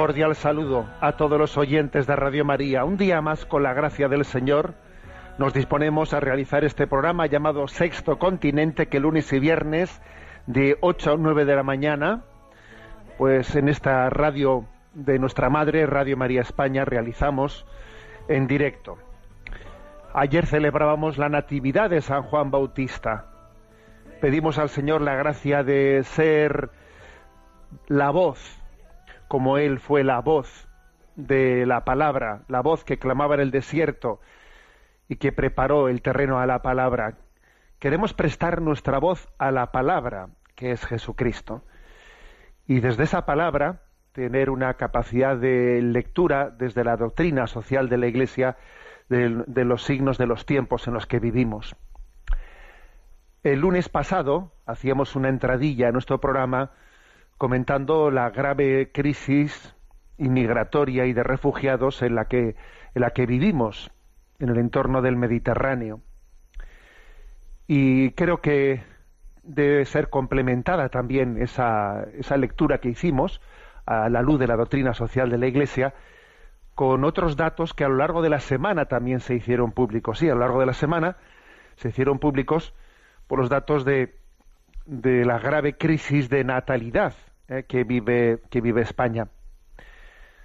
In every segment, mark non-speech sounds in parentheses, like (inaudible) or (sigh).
Cordial saludo a todos los oyentes de Radio María. Un día más, con la gracia del Señor, nos disponemos a realizar este programa llamado Sexto Continente, que lunes y viernes de 8 a 9 de la mañana, pues en esta radio de nuestra madre, Radio María España, realizamos en directo. Ayer celebrábamos la Natividad de San Juan Bautista. Pedimos al Señor la gracia de ser la voz como Él fue la voz de la palabra, la voz que clamaba en el desierto y que preparó el terreno a la palabra. Queremos prestar nuestra voz a la palabra, que es Jesucristo. Y desde esa palabra tener una capacidad de lectura desde la doctrina social de la Iglesia de, los signos de los tiempos en los que vivimos. El lunes pasado hacíamos una entradilla a nuestro programa comentando la grave crisis inmigratoria y de refugiados en la que, en la que vivimos en el entorno del Mediterráneo. Y creo que debe ser complementada también esa, esa lectura que hicimos a la luz de la doctrina social de la Iglesia con otros datos que a lo largo de la semana también se hicieron públicos. Sí, a lo largo de la semana se hicieron públicos por los datos de, de la grave crisis de natalidad eh, que, vive, que vive España.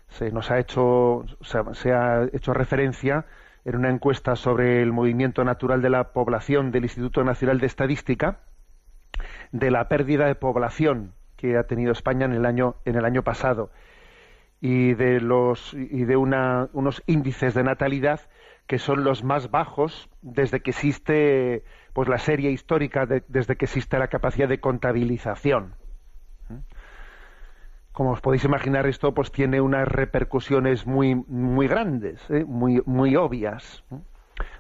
Se nos ha hecho, se ha hecho referencia en una encuesta sobre el movimiento natural de la población del Instituto Nacional de Estadística de la pérdida de población que ha tenido España en el año en el año pasado y de los y de una, unos índices de natalidad que son los más bajos desde que existe pues la serie histórica desde que existe la capacidad de contabilización como os podéis imaginar, esto pues tiene unas repercusiones muy, muy grandes, ¿eh? muy, muy obvias,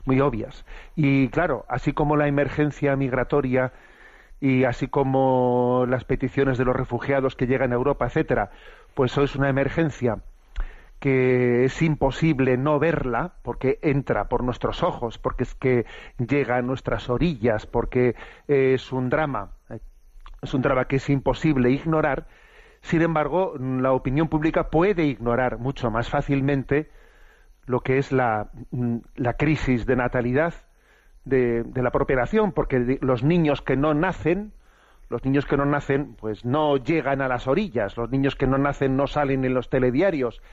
muy obvias. Y claro, así como la emergencia migratoria y así como las peticiones de los refugiados que llegan a Europa, etcétera, pues eso es una emergencia que es imposible no verla porque entra por nuestros ojos, porque es que llega a nuestras orillas, porque es un drama, ¿eh? es un drama que es imposible ignorar sin embargo, la opinión pública puede ignorar mucho más fácilmente lo que es la, crisis de natalidad de, la propia nación, porque los niños que no nacen, los niños que no nacen, pues no llegan a las orillas, los niños que no nacen no salen en los telediarios.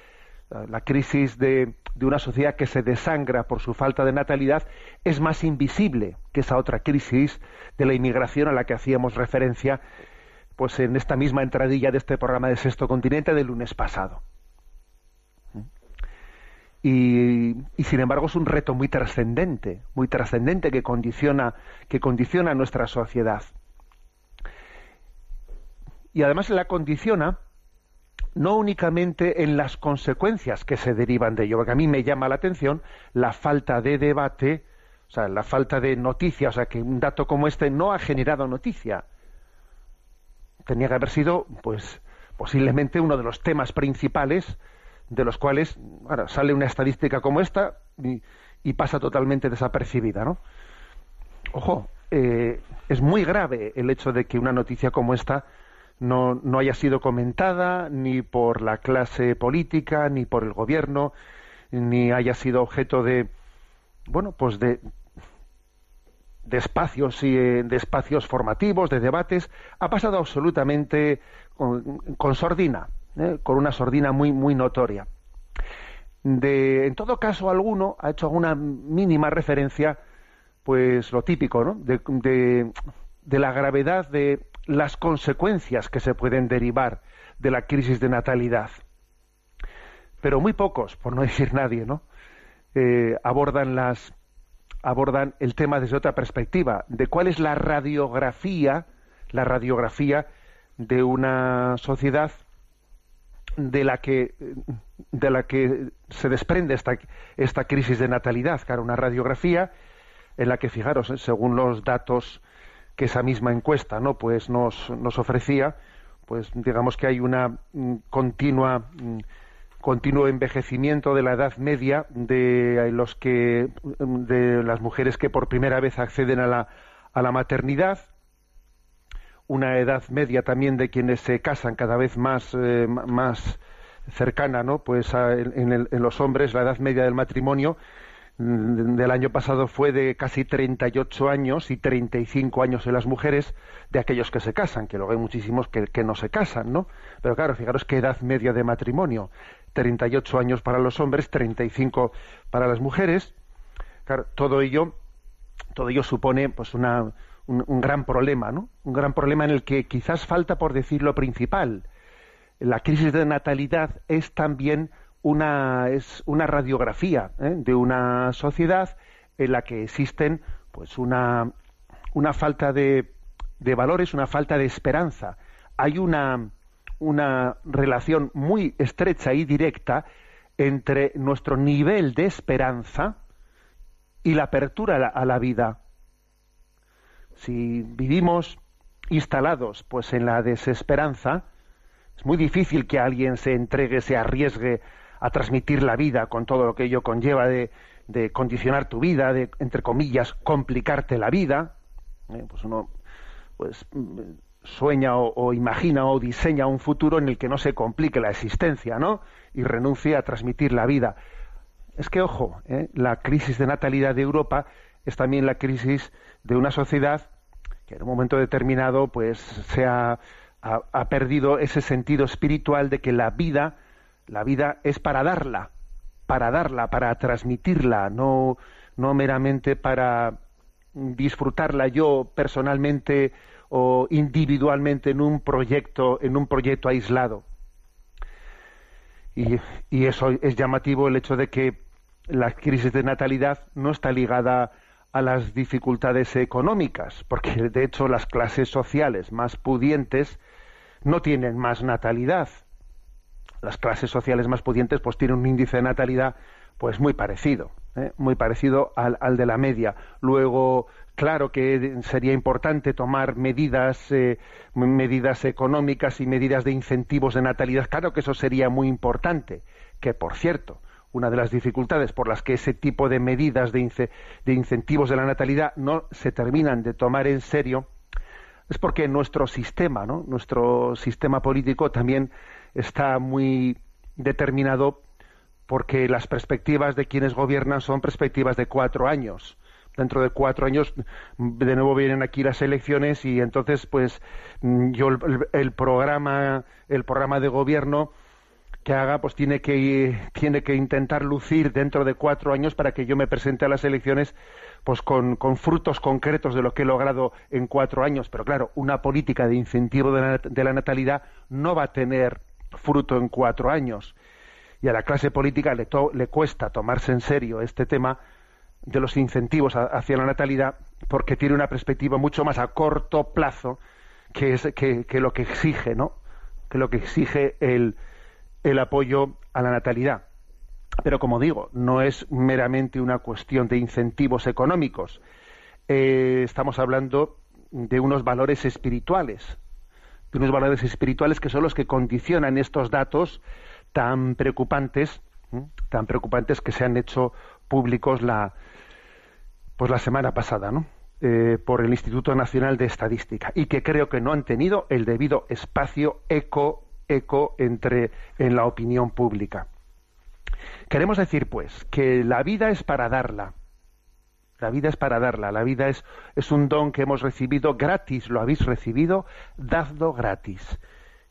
La crisis de, de una sociedad que se desangra por su falta de natalidad es más invisible que esa otra crisis de la inmigración a la que hacíamos referencia pues en esta misma entradilla de este programa de Sexto Continente del lunes pasado. Y, sin embargo es un reto muy trascendente, muy trascendente que condiciona, que condiciona nuestra sociedad. Y además la condiciona no únicamente en las consecuencias que se derivan de ello, porque a mí me llama la atención la falta de debate, o sea, la falta de noticia, o sea, que un dato como este no ha generado noticia tenía que haber sido, pues, posiblemente uno de los temas principales de los cuales ahora, sale una estadística como esta y, pasa totalmente desapercibida, ¿no? Ojo, eh, es muy grave el hecho de que una noticia como esta no, no haya sido comentada ni por la clase política, ni por el gobierno, ni haya sido objeto de, bueno, pues de, de espacios y eh, de espacios formativos, de debates, ha pasado absolutamente con, sordina, ¿eh? con una sordina muy muy notoria. En todo caso, alguno ha hecho alguna mínima referencia, pues lo típico, ¿no? De, de, de la gravedad de las consecuencias que se pueden derivar de la crisis de natalidad. Pero muy pocos, por no (laughs) decir nadie, ¿no? Eh, abordan las abordan el tema desde otra perspectiva, de cuál es la radiografía, la radiografía de una sociedad de la que de la que se desprende esta, esta crisis de natalidad, claro, una radiografía en la que fijaros, ¿eh? según los datos que esa misma encuesta, ¿no? pues nos, nos ofrecía, pues digamos que hay una mm, continua mm, continuo envejecimiento de la edad media de los que de las mujeres que por primera vez acceden a la, a la maternidad una edad media también de quienes se casan cada vez más eh, más cercana no pues en, en, los hombres la edad media del matrimonio mm, del año pasado fue de casi 38 años y 35 años en las mujeres de aquellos que se casan, que luego hay muchísimos que, que no se casan, ¿no? Pero claro, fijaros qué edad media de matrimonio. 38 años para los hombres, 35 para las mujeres. todo ello, todo ello supone pues una, un, gran problema, ¿no? Un gran problema en el que quizás falta por decir lo principal. La crisis de natalidad es también una, es una radiografía ¿eh? de una sociedad en la que existen pues una, una falta de, de valores, una falta de esperanza. Hay una, una relación muy estrecha y directa entre nuestro nivel de esperanza y la apertura a la, vida. Si vivimos instalados pues en la desesperanza, es muy difícil que alguien se entregue, se arriesgue a transmitir la vida con todo lo que ello conlleva de, condicionar tu vida, de entre comillas complicarte la vida. Eh, pues uno pues sueña o, imagina o diseña un futuro en el que no se complique la existencia, ¿no? Y renuncie a transmitir la vida. Es que, ojo, ¿eh? la crisis de natalidad de Europa es también la crisis de una sociedad que en un momento determinado, pues, se ha, ha, perdido ese sentido espiritual de que la vida, la vida es para darla, para darla, para transmitirla, no, no meramente para disfrutarla yo personalmente o individualmente en un proyecto, en un proyecto aislado. Y, eso es llamativo el hecho de que la crisis de natalidad no está ligada a las dificultades económicas, porque de hecho las clases sociales más pudientes no tienen más natalidad. Las clases sociales más pudientes pues tienen un índice de natalidad pues muy parecido, ¿eh? muy parecido al, al, de la media. Luego Claro que sería importante tomar medidas, eh, medidas económicas y medidas de incentivos de natalidad. Claro que eso sería muy importante. Que, por cierto, una de las dificultades por las que ese tipo de medidas de, de incentivos de la natalidad no se terminan de tomar en serio es porque nuestro sistema, ¿no? nuestro sistema político también está muy determinado porque las perspectivas de quienes gobiernan son perspectivas de cuatro años dentro de cuatro años de nuevo vienen aquí las elecciones y entonces pues mm, yo el, programa el programa de gobierno que haga pues tiene que tiene que intentar lucir dentro de cuatro años para que yo me presente a las elecciones pues con, frutos concretos de lo que he logrado en cuatro años. Pero claro una política de incentivo de la, de la natalidad no va a tener fruto en cuatro años. Y a la clase política le, le cuesta tomarse en serio este tema de los incentivos hacia la natalidad porque tiene una perspectiva mucho más a corto plazo que, lo que exige, ¿no? Que lo que exige el, el apoyo a la natalidad. Pero como digo, no es meramente una cuestión de incentivos económicos. Eh, estamos hablando de unos valores espirituales, de unos valores espirituales que son los que condicionan estos datos tan preocupantes, tan preocupantes que se han hecho públicos la, pues la semana pasada, ¿no? Eh, por el Instituto Nacional de Estadística y que creo que no han tenido el debido espacio eco eco entre en la opinión pública. Queremos decir pues que la vida es para darla. La vida es para darla, la vida es, es un don que hemos recibido gratis, lo habéis recibido, dadlo gratis.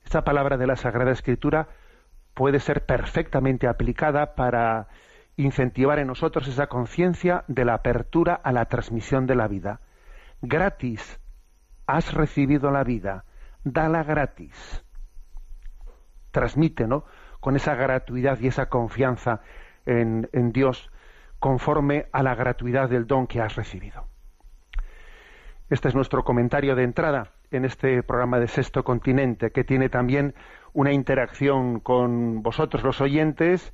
Esta palabra de la Sagrada Escritura puede ser perfectamente aplicada para incentivar en nosotros esa conciencia de la apertura a la transmisión de la vida. Gratis has recibido la vida, dala gratis. Transmite, ¿no? Con esa gratuidad y esa confianza en, Dios, conforme a la gratuidad del don que has recibido. Este es nuestro comentario de entrada en este programa de Sexto Continente, que tiene también una interacción con vosotros los oyentes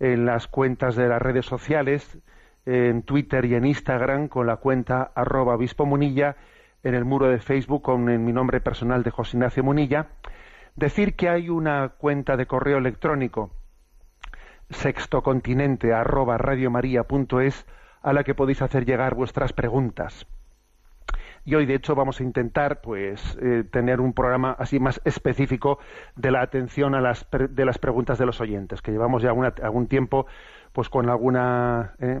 en las cuentas de las redes sociales, en Twitter y en Instagram con la cuenta arroba obispo munilla, en el muro de Facebook con mi nombre personal de José Ignacio Munilla. Decir que hay una cuenta de correo electrónico sextocontinente arroba radiomaria.es a la que podéis hacer llegar vuestras preguntas. Y hoy, de hecho, vamos a intentar, pues, eh, tener un programa así más específico de la atención a las, de las preguntas de los oyentes, que llevamos ya algún tiempo, pues, con alguna, eh,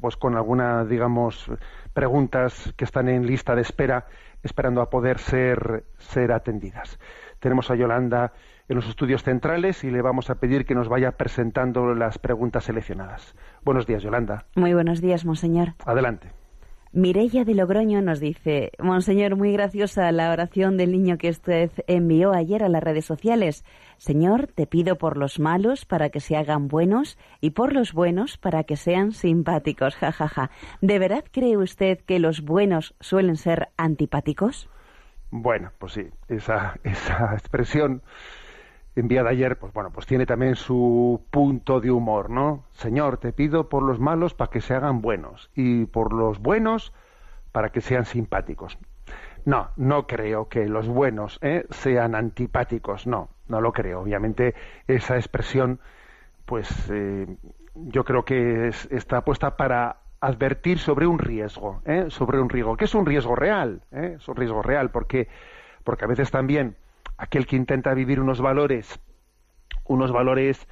pues, con alguna, digamos, preguntas que están en lista de espera, esperando a poder ser, ser atendidas. Tenemos a Yolanda en los estudios centrales y le vamos a pedir que nos vaya presentando las preguntas seleccionadas. Buenos días, Yolanda. Muy buenos días, monseñor. Adelante. Mirella de Logroño nos dice, Monseñor, muy graciosa la oración del niño que usted envió ayer a las redes sociales. Señor, te pido por los malos para que se hagan buenos y por los buenos para que sean simpáticos. Ja, ja, ja. ¿De verdad cree usted que los buenos suelen ser antipáticos? Bueno, pues sí, esa, esa (laughs) expresión enviada ayer, pues bueno, pues tiene también su punto de humor, ¿no? Señor, te pido por los malos para que se hagan buenos y por los buenos para que sean simpáticos. No, no creo que los buenos ¿eh? sean antipáticos, no, no lo creo. Obviamente esa expresión, pues eh, yo creo que está puesta para advertir sobre un riesgo, ¿eh? sobre un riesgo, que es un riesgo real, ¿eh? es un riesgo real, porque, porque a veces también aquel que intenta vivir unos valores, unos valores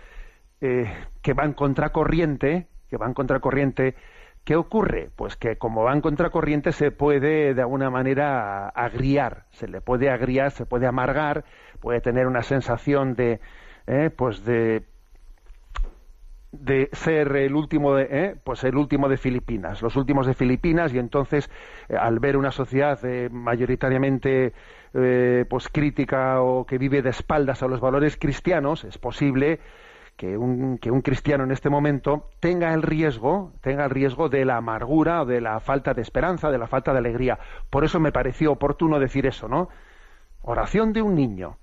eh, que van contracorriente, que van contracorriente, ¿qué ocurre? Pues que como van contracorriente se puede de alguna manera agriar, se le puede agriar, se puede amargar, puede tener una sensación de, eh, pues de de ser el último de, eh, pues el último de Filipinas, los últimos de Filipinas y entonces al ver una sociedad mayoritariamente eh, pues crítica o que vive de espaldas a los valores cristianos, es posible que un, que un cristiano en este momento tenga el riesgo, tenga el riesgo de la amargura de la falta de esperanza, de la falta de alegría. Por eso me pareció oportuno decir eso, ¿no? Oración de un niño.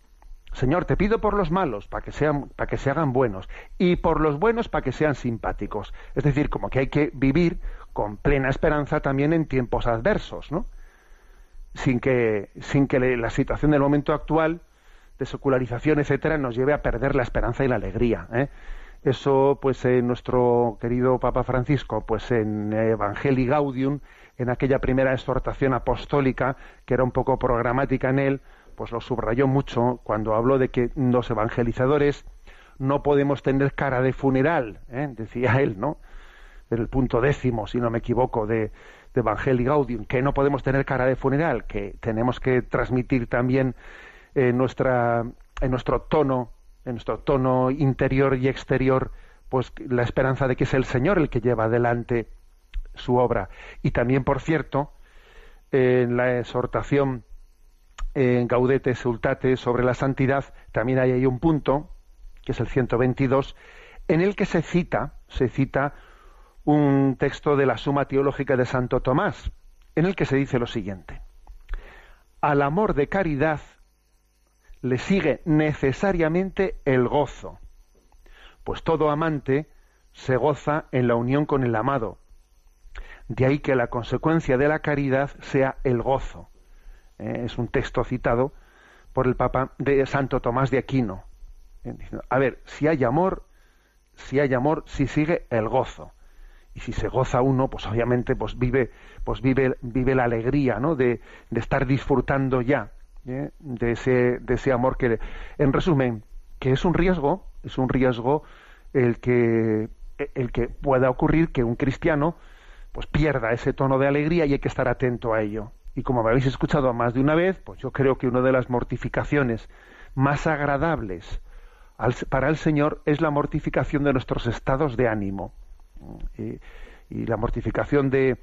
Señor, te pido por los malos para que sean, para que se hagan buenos y por los buenos para que sean simpáticos. Es decir, como que hay que vivir con plena esperanza también en tiempos adversos, ¿no? sin que, sin que la situación del momento actual de secularización, etcétera, nos lleve a perder la esperanza y la alegría. ¿eh? Eso, pues, en nuestro querido Papa Francisco, pues en Evangelii Gaudium, en aquella primera exhortación apostólica, que era un poco programática en él, pues lo subrayó mucho cuando habló de que los evangelizadores no podemos tener cara de funeral, ¿eh? decía él, ¿no? el punto décimo, si no me equivoco, de, de Evangelii Gaudium, que no podemos tener cara de funeral, que tenemos que transmitir también en, nuestra, en nuestro tono, en nuestro tono interior y exterior, pues la esperanza de que es el Señor el que lleva adelante su obra. Y también, por cierto, en la exhortación en Gaudete Sultate sobre la santidad, también hay ahí un punto, que es el 122, en el que se cita, se cita un texto de la Suma Teológica de Santo Tomás, en el que se dice lo siguiente. Al amor de caridad le sigue necesariamente el gozo, pues todo amante se goza en la unión con el amado. De ahí que la consecuencia de la caridad sea el gozo. Eh, es un texto citado por el Papa de Santo Tomás de Aquino. A ver, si hay amor, si hay amor, si sigue el gozo y si se goza uno pues obviamente pues vive pues vive vive la alegría ¿no? de, de estar disfrutando ya ¿eh? de ese de ese amor que en resumen que es un riesgo es un riesgo el que el que pueda ocurrir que un cristiano pues pierda ese tono de alegría y hay que estar atento a ello y como me habéis escuchado más de una vez pues yo creo que una de las mortificaciones más agradables para el Señor es la mortificación de nuestros estados de ánimo y, la mortificación de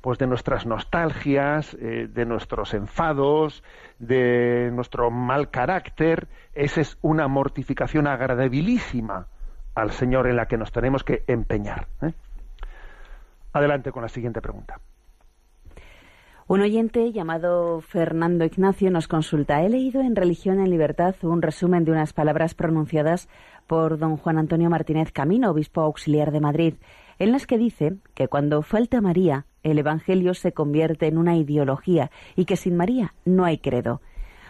pues de nuestras nostalgias, eh, de nuestros enfados, de nuestro mal carácter, esa es una mortificación agradabilísima al Señor en la que nos tenemos que empeñar. ¿eh? Adelante con la siguiente pregunta. Un oyente llamado Fernando Ignacio nos consulta. He leído en Religión en Libertad un resumen de unas palabras pronunciadas por don Juan Antonio Martínez Camino, obispo auxiliar de Madrid, en las que dice que cuando falta María, el Evangelio se convierte en una ideología y que sin María no hay credo.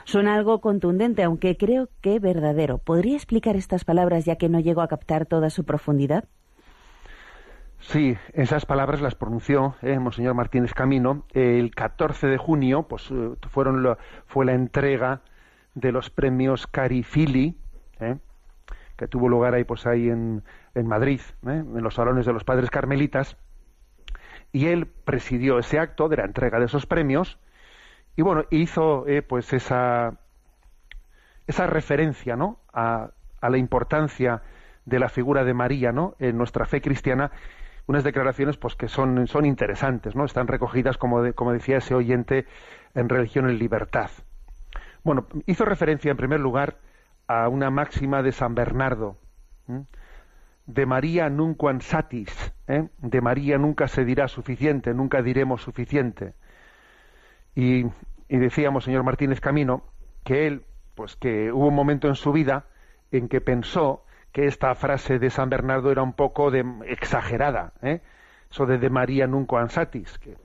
Suena algo contundente, aunque creo que verdadero. ¿Podría explicar estas palabras ya que no llego a captar toda su profundidad? Sí, esas palabras las pronunció eh, Monseñor Martínez Camino el 14 de junio, pues eh, fueron fue la entrega de los premios Carifili, eh, que tuvo lugar ahí, pues ahí en, en Madrid, eh, en los salones de los Padres Carmelitas, y él presidió ese acto de la entrega de esos premios y bueno hizo pues esa esa referencia, ¿no? A, a la importancia de la figura de María, ¿no? En nuestra fe cristiana unas declaraciones pues que son, son interesantes, ¿no? Están recogidas, como, como decía ese oyente, en Religión en Libertad. Bueno, hizo referencia en primer lugar a una máxima de San Bernardo, de María nunquam satis, ¿eh? de María nunca se dirá suficiente, nunca diremos suficiente. Y, y decíamos, señor Martínez Camino, que él, pues que hubo un momento en su vida en que pensó que esta frase de San Bernardo era un poco de, exagerada, ¿eh? eso de de María nunca ansatis, que,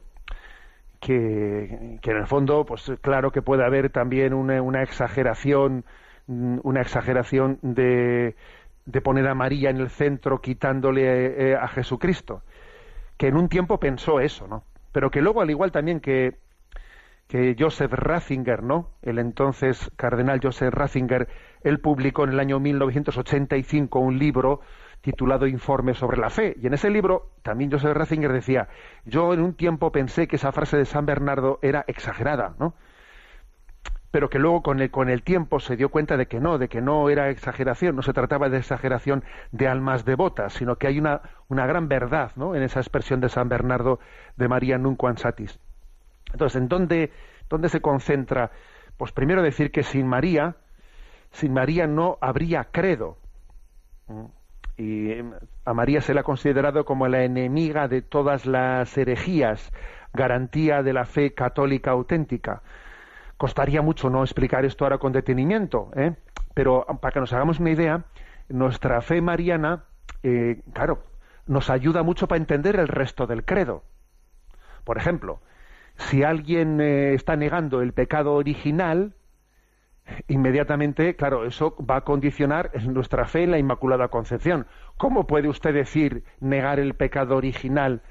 que, en el fondo, pues claro que puede haber también una, exageración, una exageración de, de, poner a María en el centro quitándole eh, a Jesucristo, que en un tiempo pensó eso, ¿no? Pero que luego, al igual también que que Joseph Ratzinger, ¿no? El entonces cardenal Joseph Ratzinger, él publicó en el año 1985 un libro titulado Informe sobre la fe. Y en ese libro también Joseph Ratzinger decía, yo en un tiempo pensé que esa frase de San Bernardo era exagerada, ¿no? Pero que luego con el, con el tiempo se dio cuenta de que no, de que no era exageración, no se trataba de exageración de almas devotas, sino que hay una, una gran verdad, ¿no? En esa expresión de San Bernardo de María Nunquam Satis. Entonces, ¿en dónde, dónde se concentra? Pues primero decir que sin María, sin María no habría credo. Y em, a María se la ha considerado como la enemiga de todas las herejías, garantía de la fe católica auténtica. Costaría mucho no explicar esto ahora con detenimiento, ¿eh? pero para que nos hagamos una idea, nuestra fe mariana, eh, claro, nos ayuda mucho para entender el resto del credo. Por ejemplo, si alguien eh, está negando el pecado original, inmediatamente, claro, eso va a condicionar nuestra fe en la Inmaculada Concepción. ¿Cómo puede usted decir negar el pecado original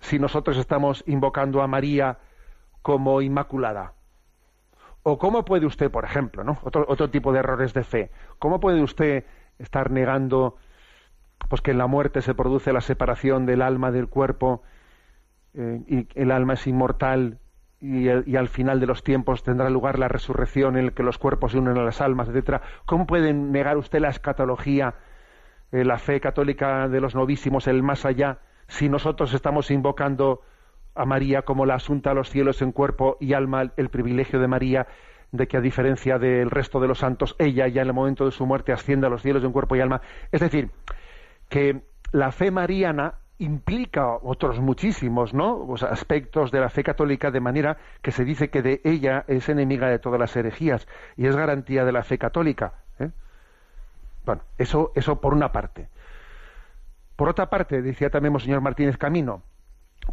si nosotros estamos invocando a María como Inmaculada? ¿O cómo puede usted, por ejemplo, ¿no? otro, otro tipo de errores de fe, cómo puede usted estar negando pues que en la muerte se produce la separación del alma del cuerpo eh, y el alma es inmortal y, al final de los tiempos tendrá lugar la resurrección en el que los cuerpos se unen a las almas, etcétera. ¿Cómo puede negar usted la escatología, eh, la fe católica de los novísimos, el más allá, si nosotros estamos invocando a María como la asunta a los cielos en cuerpo y alma, el privilegio de María de que a diferencia del resto de los santos, ella ya en el momento de su muerte asciende a los cielos en cuerpo y alma. Es decir, que la fe mariana implica otros muchísimos ¿no? aspectos de la fe católica, de manera que se dice que de ella es enemiga de todas las herejías y es garantía de la fe católica. ¿eh? Bueno, eso, eso por una parte. Por otra parte, decía también señor Martínez Camino,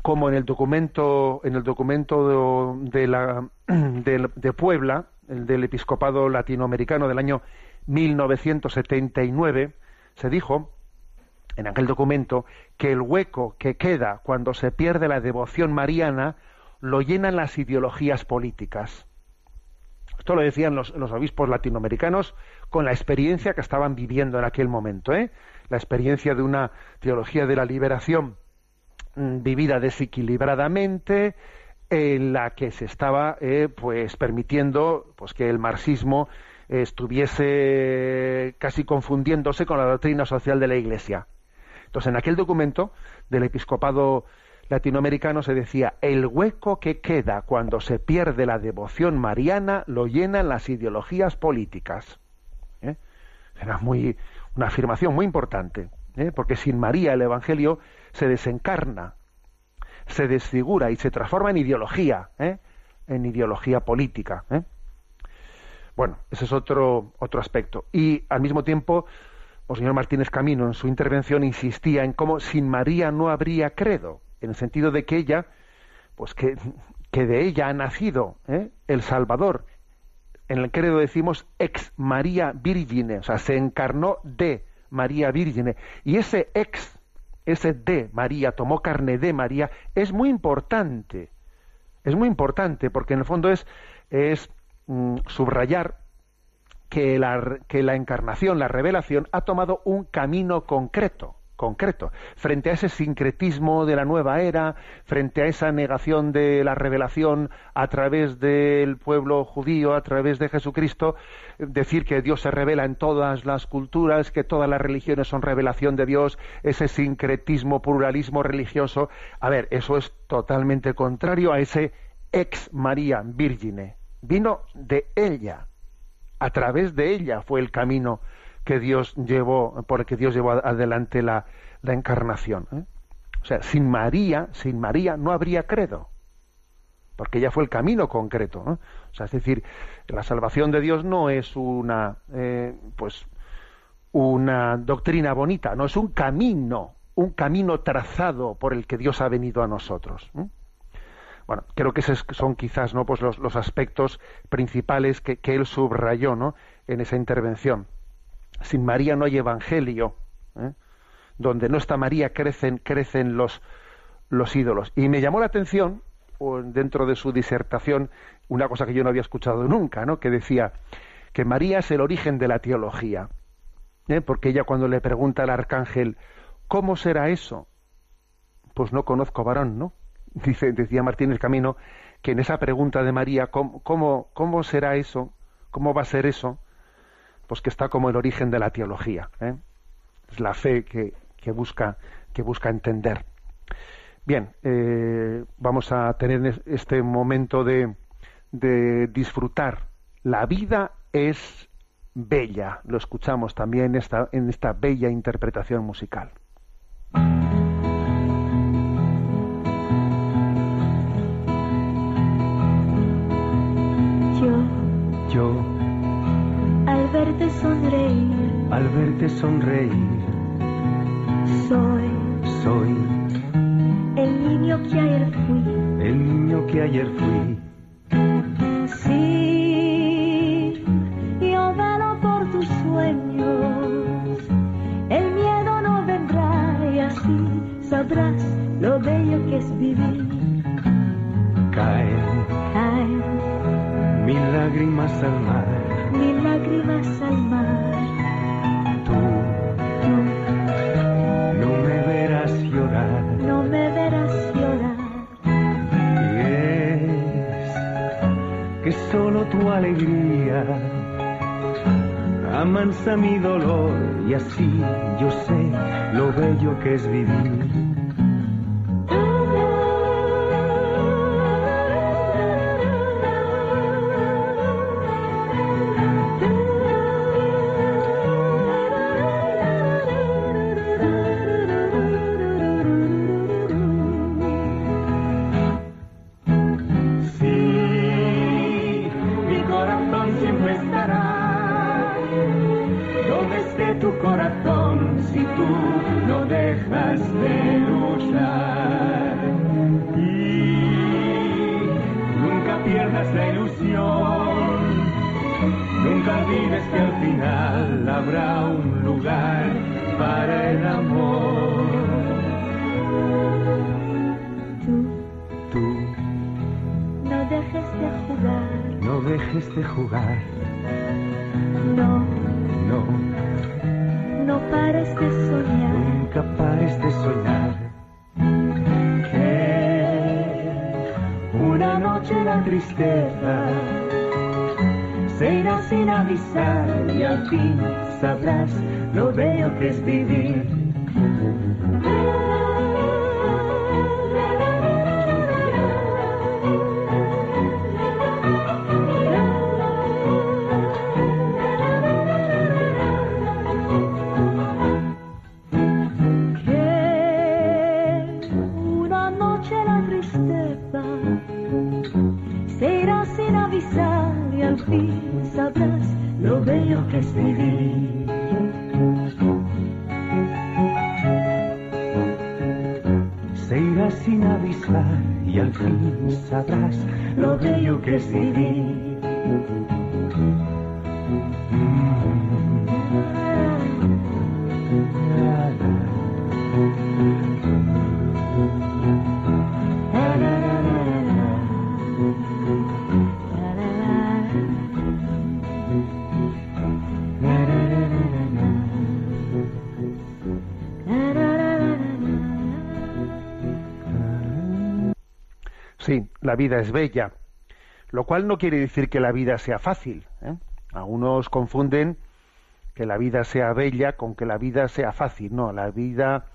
como en el documento, en el documento de, la, (clears throat) de, de Puebla, el del episcopado latinoamericano del año 1979, se dijo en aquel documento que el hueco que queda cuando se pierde la devoción mariana lo llenan las ideologías políticas. Esto lo decían los, obispos latinoamericanos con la experiencia que estaban viviendo en aquel momento, ¿eh? la experiencia de una teología de la liberación mm, vivida desequilibradamente, en la que se estaba eh, pues permitiendo pues que el marxismo estuviese casi confundiéndose con la doctrina social de la Iglesia. Entonces, en aquel documento del episcopado latinoamericano se decía, el hueco que queda cuando se pierde la devoción mariana lo llenan las ideologías políticas. ¿eh? Era muy, una afirmación muy importante, ¿eh? porque sin María el Evangelio se desencarna. se desfigura y se transforma en ideología, ¿eh? en ideología política. ¿eh? Bueno, ese es otro, otro aspecto. Y al mismo tiempo, el señor Martínez Camino en su intervención insistía en cómo sin María no habría credo, en el sentido de que ella, pues que, que de ella ha nacido ¿eh? el Salvador. En el credo decimos ex María Virgine, o sea, se encarnó de María Virgine. Y ese ex, ese de María, tomó carne de María, es muy importante. Es muy importante porque en el fondo es, es mm, subrayar que la, que la encarnación, la revelación, ha tomado un camino concreto concreto. Frente a ese sincretismo de la nueva era, frente a esa negación de la revelación a través del pueblo judío, a través de Jesucristo, decir que Dios se revela en todas las culturas, que todas las religiones son revelación de Dios, ese sincretismo, pluralismo religioso, a ver, eso es totalmente contrario a ese ex María Virgine. Vino de ella, a través de ella fue el camino que Dios llevó, por el que Dios llevó adelante la, encarnación. ¿eh? O sea, sin María, sin María no habría credo, porque ella fue el camino concreto. O sea, es decir, la salvación de Dios no es una, eh, pues, una doctrina bonita, no es un camino, un camino trazado por el que Dios ha venido a nosotros. Bueno, creo que esos son quizás ¿no? pues los, aspectos principales que, que él subrayó ¿no? en esa intervención sin María no hay evangelio. ¿eh? Donde no está María crecen, crecen los, los ídolos. Y me llamó la atención, dentro de su disertación, una cosa que yo no había escuchado nunca, ¿no? que decía que María es el origen de la teología. ¿eh? Porque ella cuando le pregunta al arcángel, ¿cómo será eso? Pues no conozco varón, ¿no? Dice, decía Martín el Camino, que en esa pregunta de María, ¿cómo, cómo, cómo será eso? ¿Cómo va a ser eso? pues que está como el origen de la teología. ¿eh? Es la fe que, busca, que busca entender. Bien, eh, vamos a tener este momento de, de disfrutar. La vida es bella. Lo escuchamos también en esta bella interpretación musical. Yo, yo verte sonreír, al verte sonreír, soy, soy. El niño que ayer fui, el niño que ayer fui. Sí, yo velo por tus sueños, el miedo no vendrá y así sabrás lo bello que es vivir. Caen, caen mil lágrimas al mar mil lágrimas al mar. Tú, tú, no me verás llorar, no me verás llorar. Y es que solo tu alegría amansa mi dolor y así yo sé lo bello que es vivir. Lo bello que es vivir. Vida es bella, lo cual no quiere decir que la vida sea fácil. ¿eh? Algunos confunden que la vida sea bella con que la vida sea fácil. No, la vida,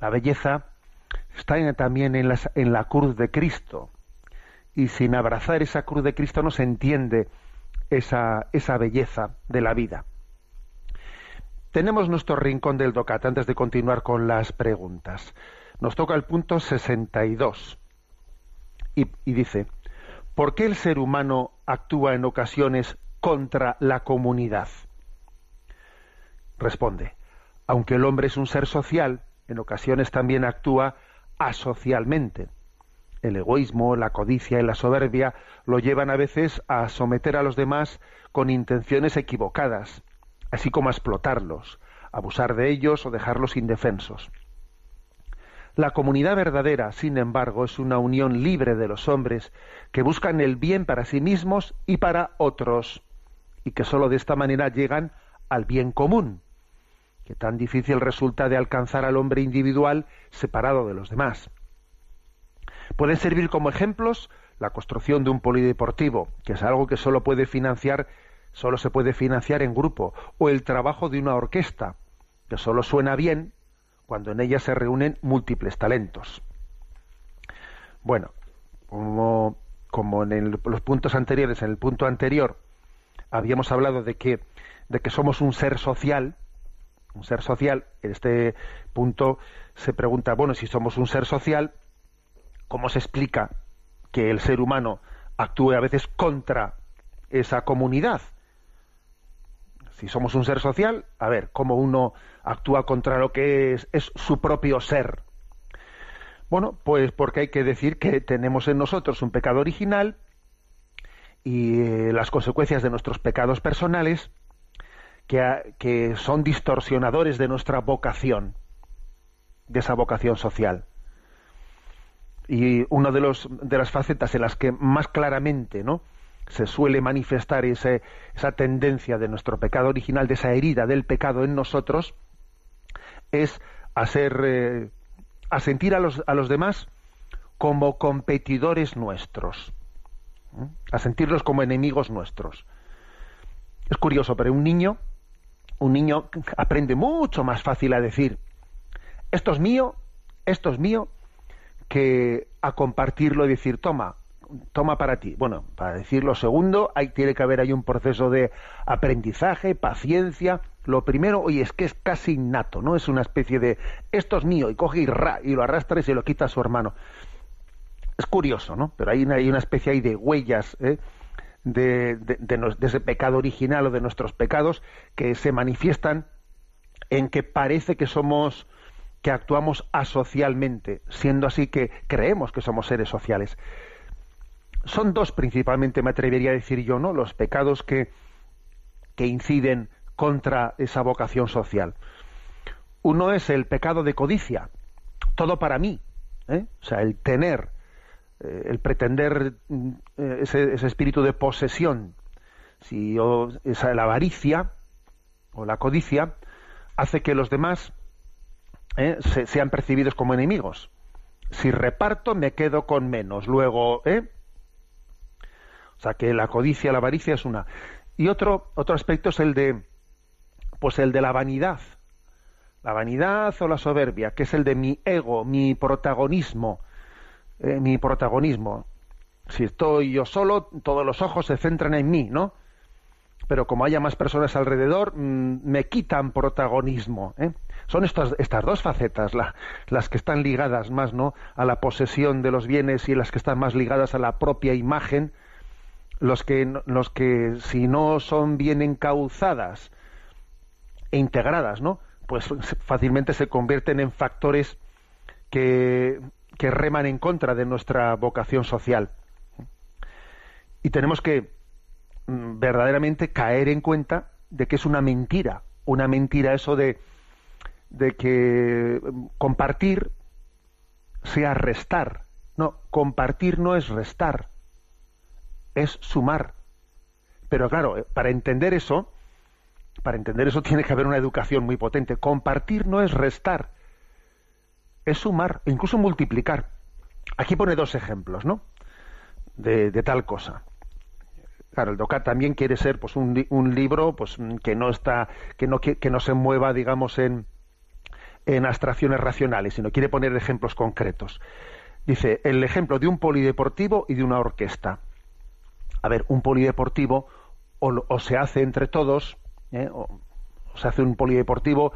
la belleza está también en, en la cruz de Cristo. Y sin abrazar esa cruz de Cristo no se entiende esa, esa belleza de la vida. Tenemos nuestro rincón del DOCAT antes de continuar con las preguntas. Nos toca el punto 62 y, dice, ¿por qué el ser humano actúa en ocasiones contra la comunidad? Responde, aunque el hombre es un ser social, en ocasiones también actúa asocialmente. El egoísmo, la codicia y la soberbia lo llevan a veces a someter a los demás con intenciones equivocadas, así como a explotarlos, abusar de ellos o dejarlos indefensos. La comunidad verdadera, sin embargo, es una unión libre de los hombres que buscan el bien para sí mismos y para otros, y que sólo de esta manera llegan al bien común, que tan difícil resulta de alcanzar al hombre individual separado de los demás. Pueden servir como ejemplos la construcción de un polideportivo, que es algo que solo puede financiar, solo se puede financiar en grupo, o el trabajo de una orquesta, que solo suena bien cuando en ella se reúnen múltiples talentos. Bueno, como, en los puntos anteriores, en el punto anterior, habíamos hablado de que, de que somos un ser social, un ser social, en este punto se pregunta, bueno, si somos un ser social, ¿cómo se explica que el ser humano actúe a veces contra esa comunidad? Si somos un ser social, a ver, ¿cómo uno actúa contra lo que es, su propio ser. Bueno, pues porque hay que decir que tenemos en nosotros un pecado original y eh, las consecuencias de nuestros pecados personales que, que, son distorsionadores de nuestra vocación, de esa vocación social. Y una de, los, de las facetas en las que más claramente ¿no? Se suele manifestar esa tendencia de nuestro pecado original, de esa herida del pecado en nosotros, es hacer, eh, a sentir a los, a los demás como competidores nuestros, a sentirlos como enemigos nuestros. Es curioso, pero un niño, un niño aprende mucho más fácil a decir, esto es mío, esto es mío, que a compartirlo y decir, toma, toma para ti. Bueno, para decir lo segundo, hay, tiene que haber ahí un proceso de aprendizaje, paciencia. Lo primero, oye, es que es casi innato, ¿no? Es una especie de esto es mío, y coge y, ra, y lo arrastra y se lo quita a su hermano. Es curioso, ¿no? Pero hay una, hay una especie ahí de huellas ¿eh? de, de ese pecado original o de nuestros pecados que se manifiestan en que parece que somos que actuamos asocialmente, siendo así que creemos que somos seres sociales son dos principalmente, me atrevería a decir yo, ¿no? Los pecados que, que inciden contra esa vocación social. Uno es el pecado de codicia, todo para mí, ¿eh? o sea, el tener, eh, el pretender eh, ese, espíritu de posesión, si esa, la avaricia o la codicia hace que los demás sean percibidos como enemigos. Si reparto, me quedo con menos. Luego, ¿eh? O sea que la codicia, la avaricia es una. Y otro, otro aspecto es el de, pues el de la vanidad. La vanidad o la soberbia, que es el de mi ego, mi protagonismo, eh, mi protagonismo. Si estoy yo solo, todos los ojos se centran en mí, ¿no? Pero como haya más personas alrededor, mm, me quitan protagonismo. ¿eh? Son estas, estas dos facetas las que están ligadas más, ¿no? A la posesión de los bienes y las que están más ligadas a la propia imagen los que, los que si no son bien encauzadas e integradas, ¿no? Pues fácilmente se convierten en factores que, que reman en contra de nuestra vocación social. Y tenemos que mm, verdaderamente caer en cuenta de que es una mentira, una mentira eso de, de que compartir sea restar. No, compartir no es restar, es sumar. Pero claro, eh, para entender eso, para entender eso (laughs) tiene que haber una educación muy potente. Compartir no es restar, es sumar, incluso multiplicar. Aquí pone dos ejemplos, ¿no? De, tal cosa. Claro, el DOCA también quiere ser pues un, un libro pues que no está que no que no se mueva digamos en en abstracciones racionales, sino quiere poner ejemplos concretos. Dice, el ejemplo de un polideportivo y de una orquesta. A ver, un polideportivo o, se hace entre todos, ¿eh? o, se hace un polideportivo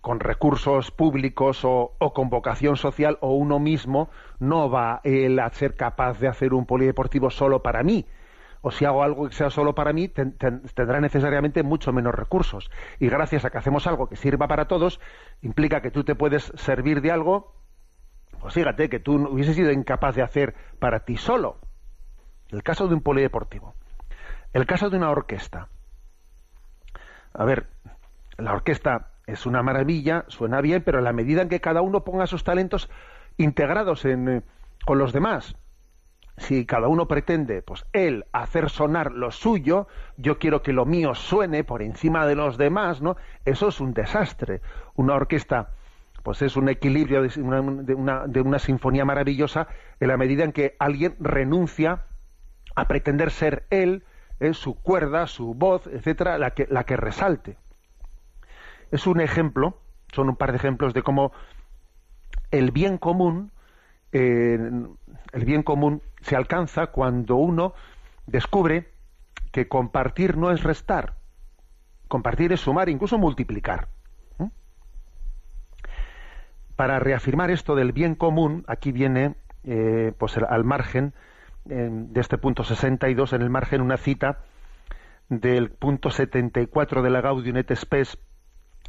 con recursos públicos o, con vocación social, o uno mismo no va él a ser capaz de hacer un polideportivo solo para mí, o si hago algo que sea solo para mí, tendrá necesariamente mucho menos recursos. Y gracias a que hacemos algo que sirva para todos, implica que tú te puedes servir de algo, pues fíjate, que tú hubieses sido incapaz de hacer para ti solo. El caso de un polideportivo. El caso de una orquesta. A ver, la orquesta es una maravilla, suena bien, pero en la medida en que cada uno ponga sus talentos integrados en, eh, con los demás, si cada uno pretende, pues él, hacer sonar lo suyo, yo quiero que lo mío suene por encima de los demás, ¿no? Eso es un desastre. Una orquesta, pues es un equilibrio de una, de una, sinfonía maravillosa en la medida en que alguien renuncia a pretender ser él, ¿eh? su cuerda, su voz, etcétera, la que, la que resalte. Es un ejemplo, son un par de ejemplos de cómo el bien común el bien común se alcanza cuando uno descubre que compartir no es restar, compartir es sumar, incluso multiplicar. Para reafirmar esto del bien común, aquí viene, eh, pues al margen de este punto 62, en el margen una cita del punto 74 de la Gaudium et Spes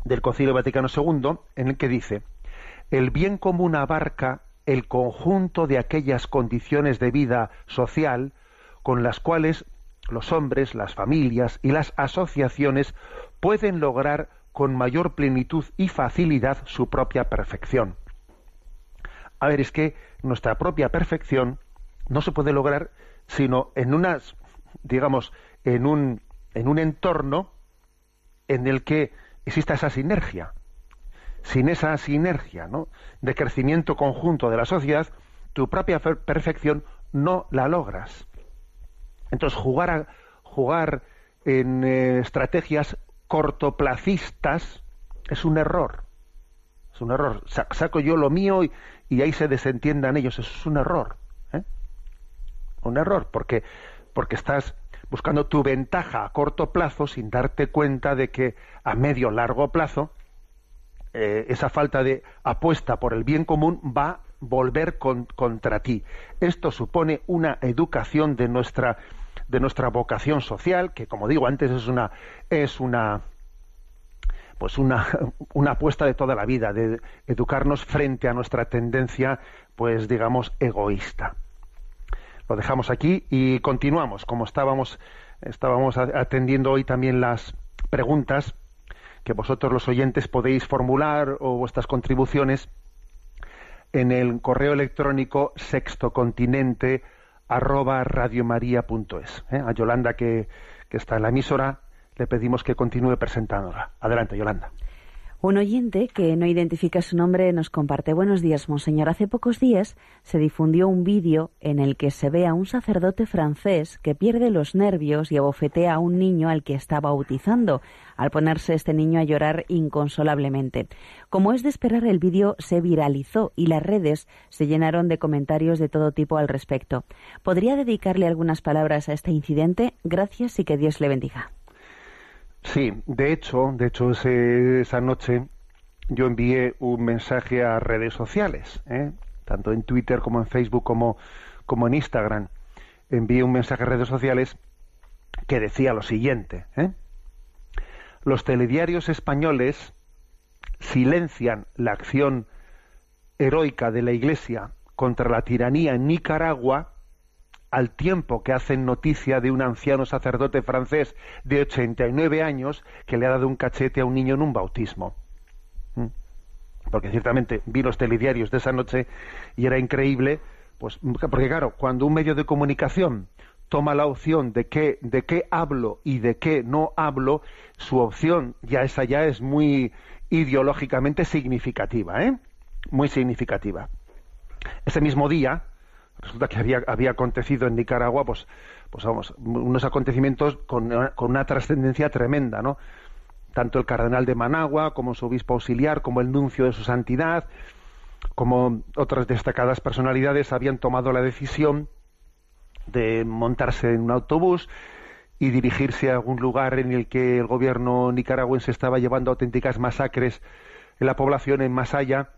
del Concilio Vaticano II, en el que dice: el bien común abarca el conjunto de aquellas condiciones de vida social con las cuales los hombres, las familias y las asociaciones pueden lograr con mayor plenitud y facilidad su propia perfección. A ver, es que nuestra propia perfección no se puede lograr sino en unas, digamos, en un, en un entorno en el que exista esa sinergia sin esa sinergia de crecimiento conjunto de la sociedad, tu propia perfección no la logras. Entonces, jugar, a, jugar en eh, estrategias cortoplacistas es un error. Es un error. Saco yo lo mío y, ahí se desentiendan ellos. Eso es un error. Un error, porque, porque estás buscando tu ventaja a corto plazo sin darte cuenta de que a medio largo plazo eh, esa falta de apuesta por el bien común va a volver contra ti. Esto supone una educación de nuestra de nuestra vocación social, que como digo antes es una es una pues una, (laughs) una apuesta de toda la vida, de educarnos frente a nuestra tendencia, pues digamos, egoísta. Lo dejamos aquí y continuamos, como estábamos, estábamos atendiendo hoy también las preguntas que vosotros los oyentes podéis formular o vuestras contribuciones en el correo electrónico sextocontinente arroba. ¿eh? A Yolanda, que, que está en la emisora, le pedimos que continúe presentándola. Adelante, Yolanda. Un oyente que no identifica su nombre nos comparte Buenos días, monseñor. Hace pocos días se difundió un vídeo en el que se ve a un sacerdote francés que pierde los nervios y abofetea a un niño al que está bautizando, al ponerse este niño a llorar inconsolablemente. Como es de esperar, el vídeo se viralizó y las redes se llenaron de comentarios de todo tipo al respecto. ¿Podría dedicarle algunas palabras a este incidente? Gracias y que Dios le bendiga. Sí, de hecho, de hecho esa noche yo envié un mensaje a redes sociales, ¿eh? tanto en Twitter como en Facebook como, como en Instagram. Envié un mensaje a redes sociales que decía lo siguiente. ¿eh? Los telediarios españoles silencian la acción heroica de la Iglesia contra la tiranía en Nicaragua al tiempo que hacen noticia de un anciano sacerdote francés de 89 años que le ha dado un cachete a un niño en un bautismo. ¿Mm? Porque ciertamente vi los telediarios de esa noche y era increíble, pues porque claro, cuando un medio de comunicación toma la opción de qué de qué hablo y de qué no hablo, su opción ya esa ya es muy ideológicamente significativa, ¿eh? Muy significativa. Ese mismo día, resulta que había, había acontecido en Nicaragua, pues, pues vamos, unos acontecimientos con, con una trascendencia tremenda, ¿no? Tanto el cardenal de Managua, como su obispo auxiliar, como el nuncio de su santidad, como otras destacadas personalidades habían tomado la decisión de montarse en un autobús y dirigirse a algún lugar en el que el gobierno nicaragüense estaba llevando auténticas masacres en la población en Masaya,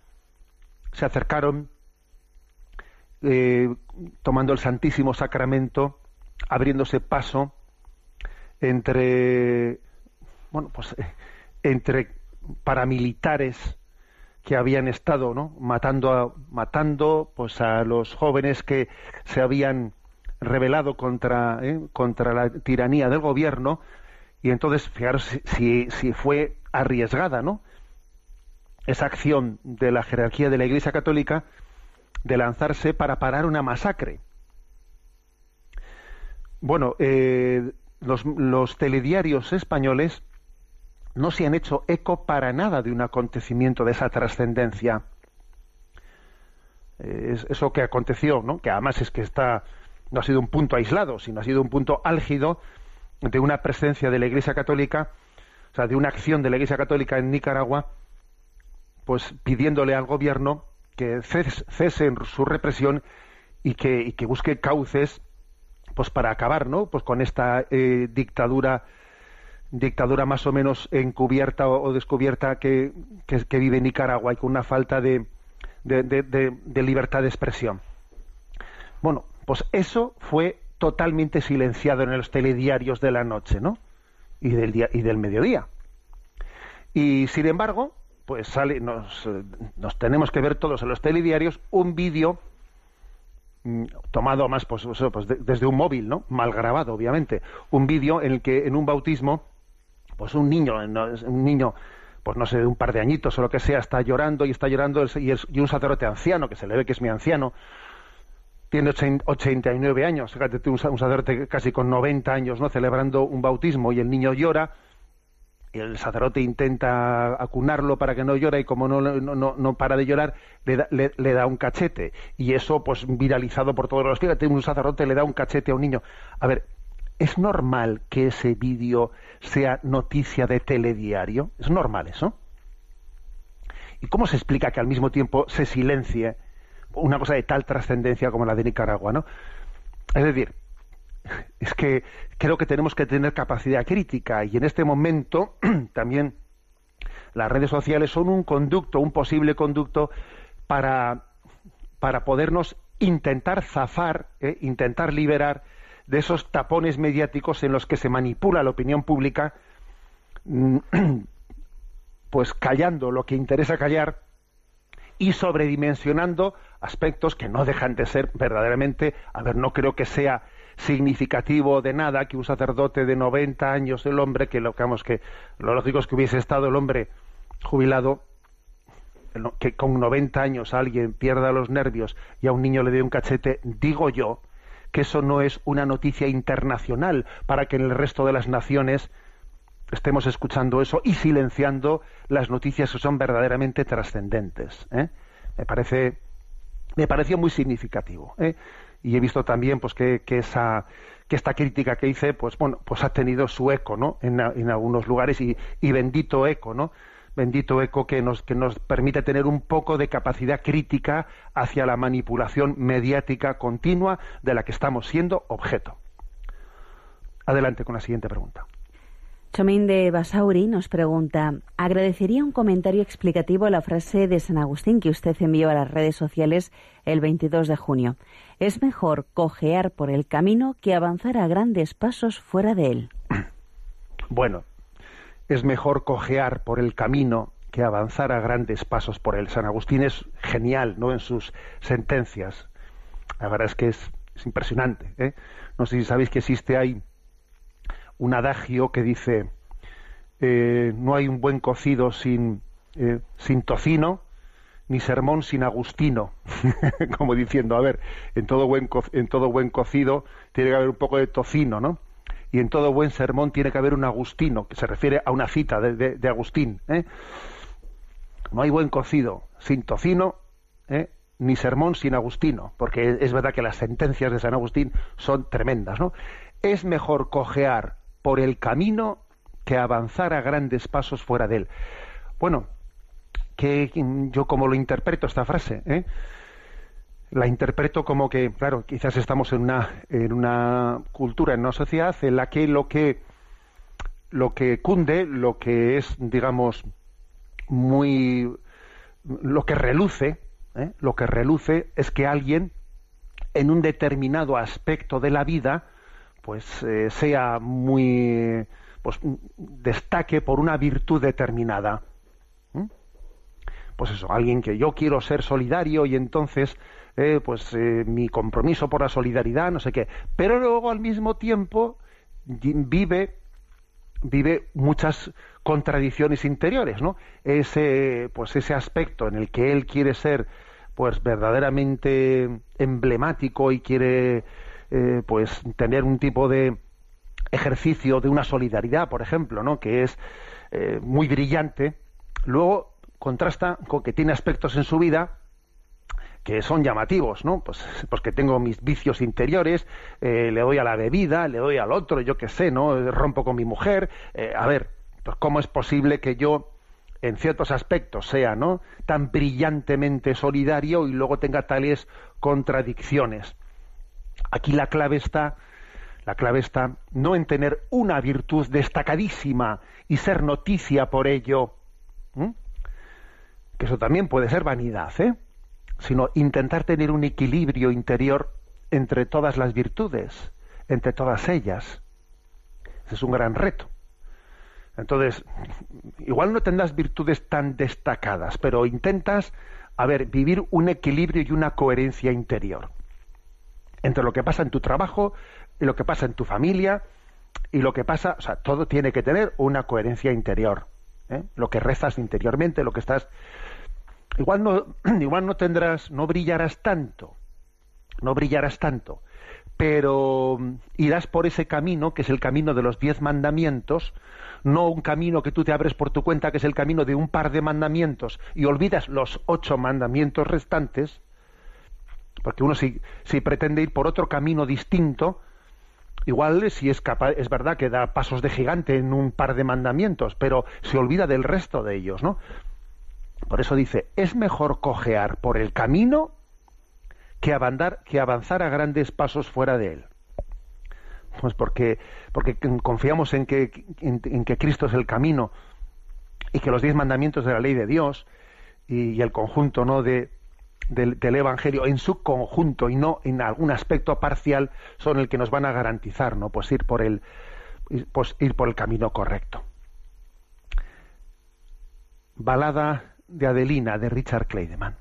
se acercaron eh, tomando el Santísimo Sacramento, abriéndose paso entre, bueno, pues eh, entre paramilitares que habían estado, ¿no? matando a, matando pues a los jóvenes que se habían rebelado contra, ¿eh? contra la tiranía del gobierno y entonces fijaros si, si fue arriesgada, ¿no? Esa acción de la jerarquía de la Iglesia Católica de lanzarse para parar una masacre. Bueno, eh, los, telediarios españoles no se han hecho eco para nada de un acontecimiento de esa trascendencia. Eh, eso que aconteció, ¿no? que además es que está, no ha sido un punto aislado, sino ha sido un punto álgido de una presencia de la Iglesia Católica, o sea, de una acción de la Iglesia Católica en Nicaragua, pues pidiéndole al gobierno que cese su represión y que, que busque cauces pues para acabar ¿no? pues con esta eh, dictadura dictadura más o menos encubierta o, descubierta que, vive Nicaragua y con una falta de, de, libertad de expresión. Bueno, pues eso fue totalmente silenciado en los telediarios de la noche, ¿no? Y del día y del mediodía. Y sin embargo, pues sale, nos, nos tenemos que ver todos en los telediarios un vídeo mm, tomado más pues, pues desde un móvil, ¿no? Mal grabado, obviamente. Un vídeo en el que en un bautismo, pues un niño, un niño, pues no sé, de un par de añitos o lo que sea, está llorando y está llorando y, y un sacerdote anciano, que se le ve que es mi anciano, tiene 89 años, fíjate un sacerdote casi con 90 años, ¿no? Celebrando un bautismo y el niño llora el sacerdote intenta acunarlo para que no llore y como no, no, no para de llorar, le da, le, da, un cachete. Y eso, pues, viralizado por todos los... Fíjate, un sacerdote le da un cachete a un niño. A ver, ¿es normal que ese vídeo sea noticia de telediario? ¿Es normal eso? ¿Y cómo se explica que al mismo tiempo se silencie una cosa de tal trascendencia como la de Nicaragua, no? Es decir, es que creo que tenemos que tener capacidad crítica y en este momento (clears throat) también las redes sociales son un conducto, un posible conducto para, para podernos intentar zafar, eh, intentar liberar de esos tapones mediáticos en los que se manipula la opinión pública, (clears throat) pues callando lo que interesa callar y sobredimensionando aspectos que no dejan de ser verdaderamente, a ver, no creo que sea significativo de nada que un sacerdote de 90 años, el hombre, que lo, digamos, que lo lógico es que hubiese estado el hombre jubilado, que con 90 años alguien pierda los nervios y a un niño le dé un cachete, digo yo que eso no es una noticia internacional para que en el resto de las naciones estemos escuchando eso y silenciando las noticias que son verdaderamente trascendentes. ¿eh? Me parece me pareció muy significativo. ¿eh? Y he visto también pues que, esa que esta crítica que hice pues bueno pues ha tenido su eco no en, algunos lugares y, bendito eco no bendito eco que nos que nos permite tener un poco de capacidad crítica hacia la manipulación mediática continua de la que estamos siendo objeto. Adelante con la siguiente pregunta Chomín de Basauri nos pregunta, agradecería un comentario explicativo a la frase de San Agustín que usted envió a las redes sociales el 22 de junio. Es mejor cojear por el camino que avanzar a grandes pasos fuera de él. Bueno, es mejor cojear por el camino que avanzar a grandes pasos por él. San Agustín es genial, ¿no? En sus sentencias. La verdad es que es, impresionante. ¿eh? No sé si sabéis que existe ahí un adagio que dice eh, no hay un buen cocido sin, eh, sin tocino, ni sermón sin agustino. (laughs) Como diciendo, a ver, en todo, buen en todo buen cocido tiene que haber un poco de tocino, ¿no? Y en todo buen sermón tiene que haber un agustino, que se refiere a una cita de, de, Agustín. ¿eh? No hay buen cocido sin tocino, ni sermón sin agustino, porque es verdad que las sentencias de San Agustín son tremendas, ¿no? Es mejor cojear por el camino que avanzar a grandes pasos fuera de él. Bueno, que yo como lo interpreto esta frase, ¿eh? la interpreto como que, claro, quizás estamos en una, en una cultura, en una sociedad en la que lo que lo que cunde, lo que es, digamos, muy lo que reluce, ¿eh? lo que reluce es que alguien en un determinado aspecto de la vida pues eh, sea muy pues destaque por una virtud determinada pues eso alguien que yo quiero ser solidario y entonces eh, pues eh, mi compromiso por la solidaridad no sé qué. Pero luego al mismo tiempo vive vive muchas contradicciones interiores no ese pues ese aspecto en el que él quiere ser pues verdaderamente emblemático y quiere eh, pues tener un tipo de ejercicio de una solidaridad, por ejemplo, ¿no? que es eh, muy brillante, luego contrasta con que tiene aspectos en su vida que son llamativos, ¿no? Pues, pues que tengo mis vicios interiores, eh, le doy a la bebida, le doy al otro, yo qué sé, ¿no? Rompo con mi mujer. a ver, pues cómo es posible que yo en ciertos aspectos sea, ¿no? Tan brillantemente solidario y luego tenga tales contradicciones. Aquí la clave está, la clave está no en tener una virtud destacadísima y ser noticia por ello, que eso también puede ser vanidad, ¿eh? sino intentar tener un equilibrio interior entre todas las virtudes, entre todas ellas. Ese es un gran reto. Entonces, igual no tendrás virtudes tan destacadas, pero intentas, a ver, vivir un equilibrio y una coherencia interior entre lo que pasa en tu trabajo y lo que pasa en tu familia y lo que pasa, o sea, todo tiene que tener una coherencia interior. ¿eh? Lo que rezas interiormente, lo que estás. Igual no, (clears throat) igual no tendrás, no brillarás tanto, no brillarás tanto, pero mm, irás por ese camino que es el camino de los diez mandamientos, no un camino que tú te abres por tu cuenta, que es el camino de un par de mandamientos y olvidas los ocho mandamientos restantes, porque uno si, si pretende ir por otro camino distinto, igual si es capaz, es verdad que da pasos de gigante en un par de mandamientos, pero se olvida del resto de ellos, ¿no? Por eso dice, es mejor cojear por el camino que, que avanzar a grandes pasos fuera de él. Pues porque, porque confiamos en que, en, que Cristo es el camino y que los diez mandamientos de la ley de Dios y, y el conjunto ¿no? de, del, Evangelio en su conjunto y no en algún aspecto parcial son el que nos van a garantizar, ¿no? Pues ir por el, pues ir por el camino correcto. Balada de Adelina de Richard Kleideman.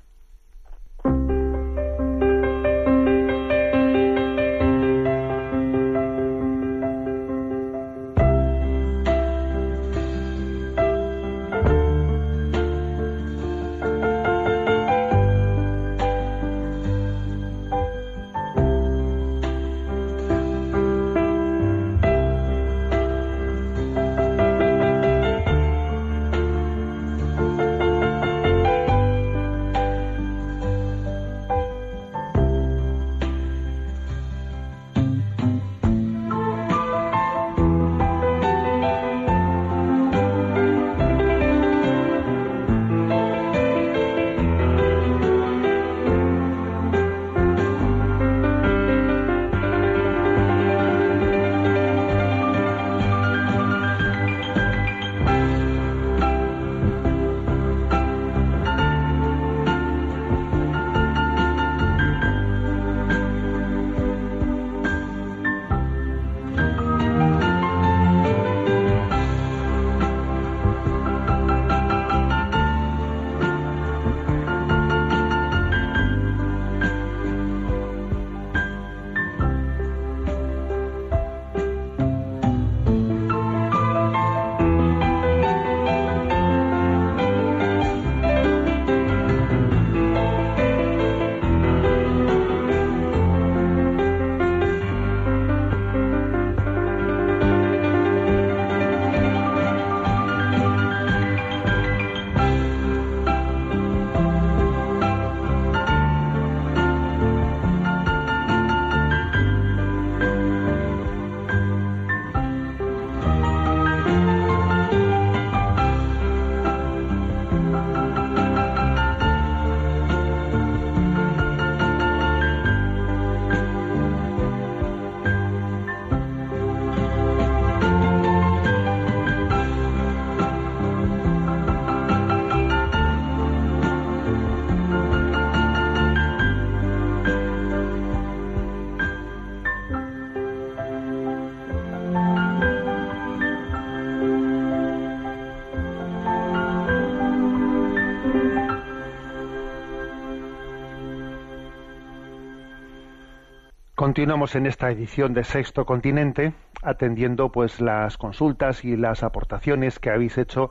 Continuamos en esta edición de Sexto Continente, atendiendo pues las consultas y las aportaciones que habéis hecho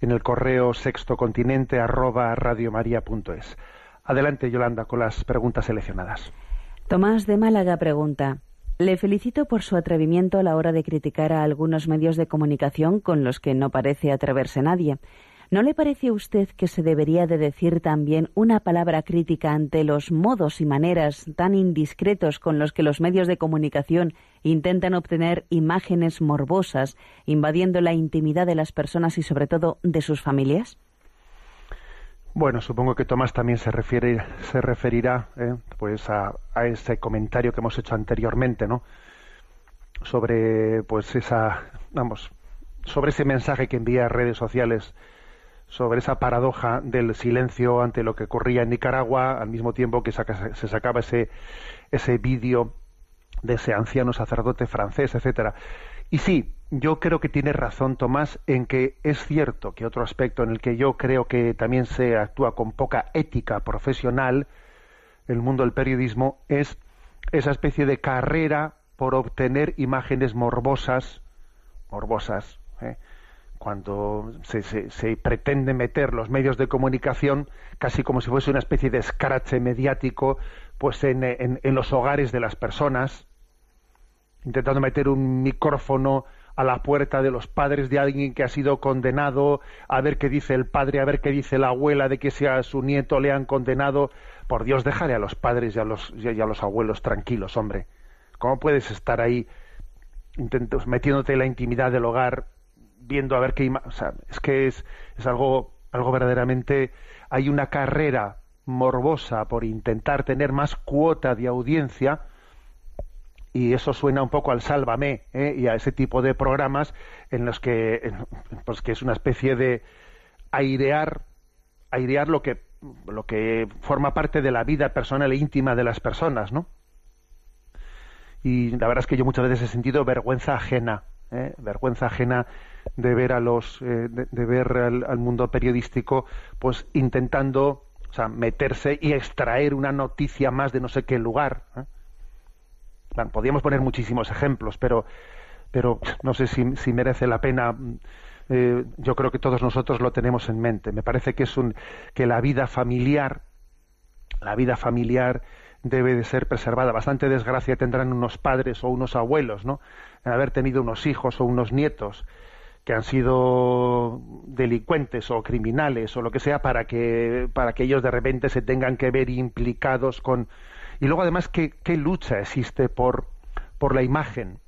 en el correo sextocontinente. Adelante, Yolanda, con las preguntas seleccionadas. Tomás de Málaga pregunta. Le felicito por su atrevimiento a la hora de criticar a algunos medios de comunicación con los que no parece atreverse nadie. ¿No le parece a usted que se debería de decir también una palabra crítica ante los modos y maneras tan indiscretos con los que los medios de comunicación intentan obtener imágenes morbosas, invadiendo la intimidad de las personas y sobre todo de sus familias? Bueno, supongo que Tomás también se refiere, se referirá, eh, pues a, a, ese comentario que hemos hecho anteriormente, ¿no? Sobre, pues esa, vamos, sobre ese mensaje que envía redes sociales sobre esa paradoja del silencio ante lo que ocurría en Nicaragua, al mismo tiempo que se sacaba ese, ese vídeo de ese anciano sacerdote francés, etcétera. Y sí, yo creo que tiene razón Tomás en que es cierto que otro aspecto en el que yo creo que también se actúa con poca ética profesional, el mundo del periodismo, es esa especie de carrera por obtener imágenes morbosas, morbosas, ¿eh? Cuando se, pretende meter los medios de comunicación casi como si fuese una especie de escrache mediático pues en, en, los hogares de las personas intentando meter un micrófono a la puerta de los padres de alguien que ha sido condenado, a ver qué dice el padre, a ver qué dice la abuela de que sea su nieto le han condenado. Por Dios, déjale a los padres y a los, y a los abuelos tranquilos, hombre. ¿Cómo puedes estar ahí metiéndote en la intimidad del hogar viendo a ver qué o sea, es que es, es algo algo verdaderamente hay una carrera morbosa por intentar tener más cuota de audiencia y eso suena un poco al sálvame ¿eh? y a ese tipo de programas en los que pues que es una especie de airear airear lo que lo que forma parte de la vida personal e íntima de las personas no y la verdad es que yo muchas veces he sentido vergüenza ajena ¿eh? vergüenza ajena de ver a los eh, de, ver al, mundo periodístico pues intentando o sea, meterse y extraer una noticia más de no sé qué lugar ¿eh? podríamos poner muchísimos ejemplos pero pero no sé si, si merece la pena eh, yo creo que todos nosotros lo tenemos en mente me parece que es un que la vida familiar la vida familiar debe de ser preservada. Bastante desgracia tendrán unos padres o unos abuelos, ¿no? En haber tenido unos hijos o unos nietos que han sido delincuentes o criminales o lo que sea para que para que ellos de repente se tengan que ver implicados con y luego además qué, qué lucha existe por por la imagen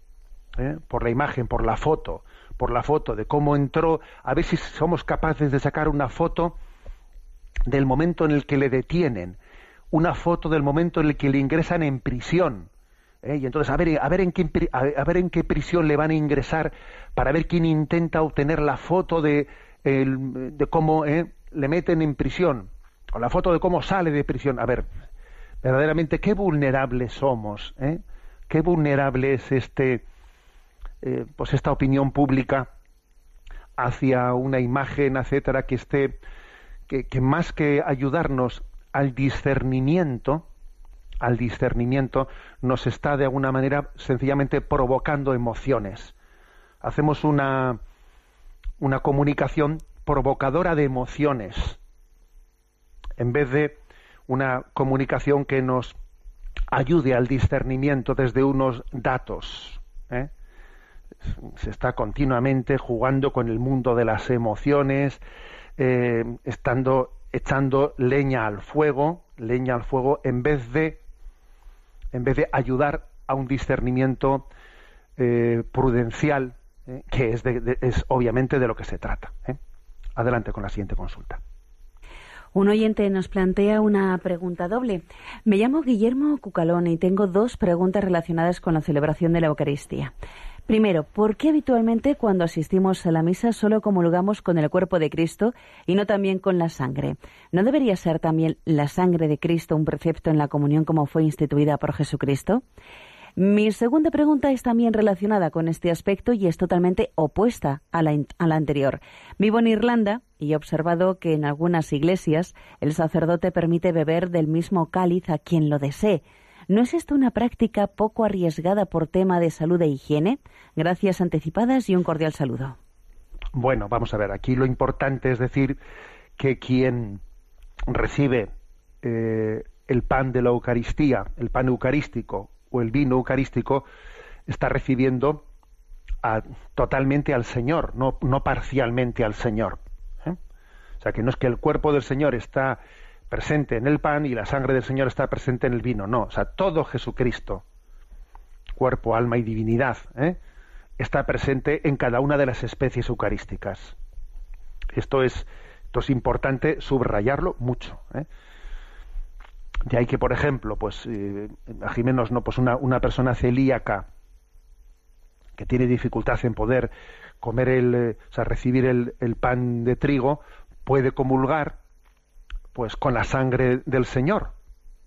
¿eh? por la imagen por la foto por la foto de cómo entró a ver si somos capaces de sacar una foto del momento en el que le detienen una foto del momento en el que le ingresan en prisión ¿eh? Y entonces, a ver, a, ver en qué, a ver en qué prisión le van a ingresar para ver quién intenta obtener la foto de, de cómo ¿eh? le meten en prisión, o la foto de cómo sale de prisión. A ver, verdaderamente, qué vulnerables somos, ¿eh? qué vulnerable es este, pues esta opinión pública hacia una imagen, etcétera, que esté, que más que ayudarnos al discernimiento, al discernimiento, nos está de alguna manera sencillamente provocando emociones. Hacemos una, una comunicación provocadora de emociones, en vez de una comunicación que nos ayude al discernimiento desde unos datos. ¿eh? Se está continuamente jugando con el mundo de las emociones, eh, estando echando leña al fuego, leña al fuego, en vez de en vez de ayudar a un discernimiento eh, prudencial, eh, que es, es, obviamente de lo que se trata. ¿eh? Adelante con la siguiente consulta. Un oyente nos plantea una pregunta doble. Me llamo Guillermo Cucalón y tengo dos preguntas relacionadas con la celebración de la Eucaristía. Primero, ¿por qué habitualmente cuando asistimos a la misa solo comulgamos con el cuerpo de Cristo y no también con la sangre? ¿No debería ser también la sangre de Cristo un precepto en la comunión como fue instituida por Jesucristo? Mi segunda pregunta es también relacionada con este aspecto y es totalmente opuesta a la, anterior. Vivo en Irlanda y he observado que en algunas iglesias el sacerdote permite beber del mismo cáliz a quien lo desee, ¿No es esto una práctica poco arriesgada por tema de salud e higiene? Gracias anticipadas y un cordial saludo. Bueno, vamos a ver, aquí lo importante es decir que quien recibe eh, el pan de la Eucaristía, el pan eucarístico o el vino eucarístico, está recibiendo totalmente al Señor, no, no parcialmente al Señor. ¿eh? O sea, que no es que el cuerpo del Señor está presente en el pan y la sangre del Señor está presente en el vino, no. O sea, todo Jesucristo, cuerpo, alma y divinidad, ¿eh? está presente en cada una de las especies eucarísticas. Esto es, esto es importante subrayarlo mucho. ¿eh? De ahí que, por ejemplo, pues, eh, imaginemos, ¿no? Pues una, una persona celíaca que tiene dificultad en poder comer el, eh, o sea, recibir el, el pan de trigo, puede comulgar pues con la sangre del Señor,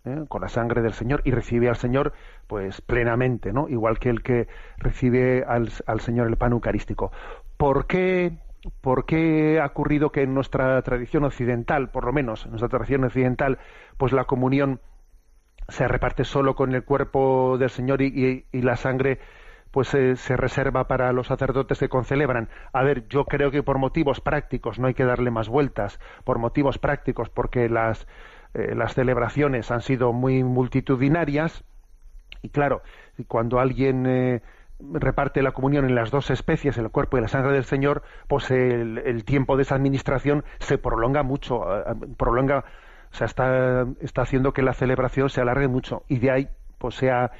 ¿eh? con la sangre del Señor y recibe al Señor pues plenamente, ¿no? Igual que el que recibe al, al Señor el pan eucarístico. ¿Por qué, ¿Por qué ha ocurrido que en nuestra tradición occidental, por lo menos en nuestra tradición occidental, pues la comunión se reparte solo con el cuerpo del Señor y, y la sangre pues eh, se reserva para los sacerdotes que concelebran. A ver, yo creo que por motivos prácticos no hay que darle más vueltas, por motivos prácticos, porque las, eh, las celebraciones han sido muy multitudinarias. Y claro, cuando alguien eh, reparte la comunión en las dos especies, el cuerpo y la sangre del Señor, pues el, tiempo de esa administración se prolonga mucho, prolonga, o sea, está, está haciendo que la celebración se alargue mucho. Y de ahí pues sea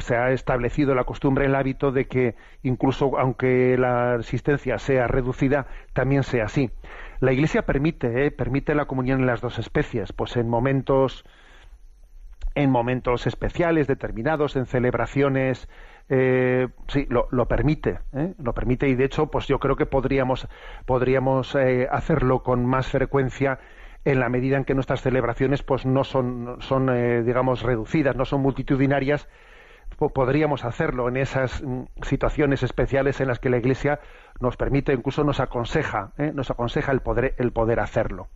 se ha establecido la costumbre, el hábito de que incluso aunque la asistencia sea reducida, también sea así. La Iglesia permite, ¿eh? permite la comunión en las dos especies, pues en momentos, en momentos especiales, determinados, en celebraciones, eh, sí, lo, permite, ¿eh? lo permite y de hecho, pues yo creo que podríamos, podríamos hacerlo con más frecuencia en la medida en que nuestras celebraciones pues no son, son digamos reducidas, no son multitudinarias, podríamos hacerlo en esas mm, situaciones especiales en las que la Iglesia nos permite, incluso nos aconseja, ¿eh? nos aconseja el poder, el poder hacerlo.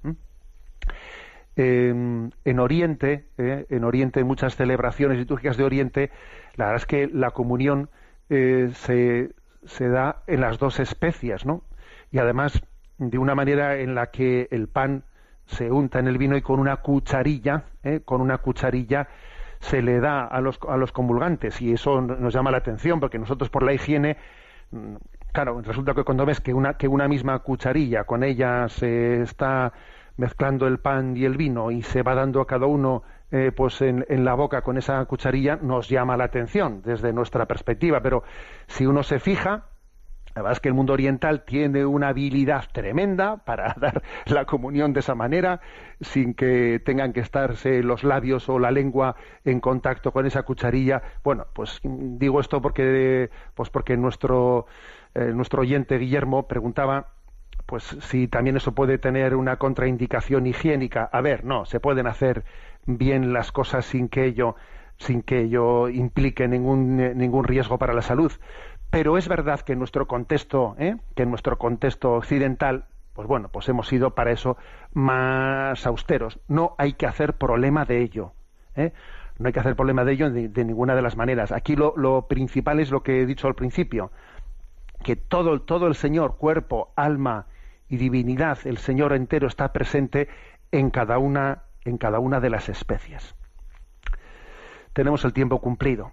en Oriente, ¿eh? en Oriente, en muchas celebraciones litúrgicas de Oriente, la verdad es que la comunión eh, se, se, da en las dos especies, ¿no? Y además de una manera en la que el pan se unta en el vino y con una cucharilla, con una cucharilla se le da a los, a los convulgantes y eso nos llama la atención porque nosotros por la higiene mm, claro resulta que cuando ves que una que una misma cucharilla con ella se está mezclando el pan y el vino y se va dando a cada uno eh, pues en, en, la boca con esa cucharilla nos llama la atención desde nuestra perspectiva. Pero si uno se fija la verdad es que el mundo oriental tiene una habilidad tremenda para (laughs) dar la comunión de esa manera, sin que tengan que estarse los labios o la lengua en contacto con esa cucharilla. Bueno, pues digo esto porque, pues porque nuestro, eh, nuestro oyente Guillermo preguntaba pues si también eso puede tener una contraindicación higiénica. A ver, no, se pueden hacer bien las cosas sin que ello, sin que ello implique ningún, ningún riesgo para la salud pero es verdad que en nuestro contexto, ¿eh? que en nuestro contexto occidental, pues bueno, pues hemos sido para eso más austeros. No hay que hacer problema de ello. ¿eh? No hay que hacer problema de ello de, ninguna de las maneras. Aquí lo, principal es lo que he dicho al principio, que todo, todo el Señor, cuerpo, alma y divinidad, el Señor entero está presente en cada una, en cada una de las especies. Tenemos el tiempo cumplido